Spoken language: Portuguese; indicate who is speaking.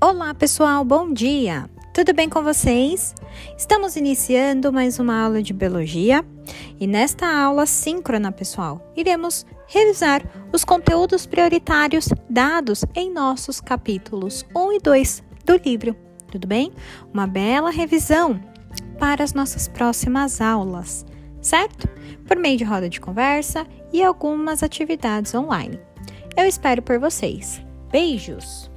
Speaker 1: Olá, pessoal, bom dia! Tudo bem com vocês? Estamos iniciando mais uma aula de biologia e nesta aula síncrona, pessoal, iremos revisar os conteúdos prioritários dados em nossos capítulos 1 e 2 do livro. Tudo bem? Uma bela revisão para as nossas próximas aulas, certo? Por meio de roda de conversa e algumas atividades online. Eu espero por vocês. Beijos!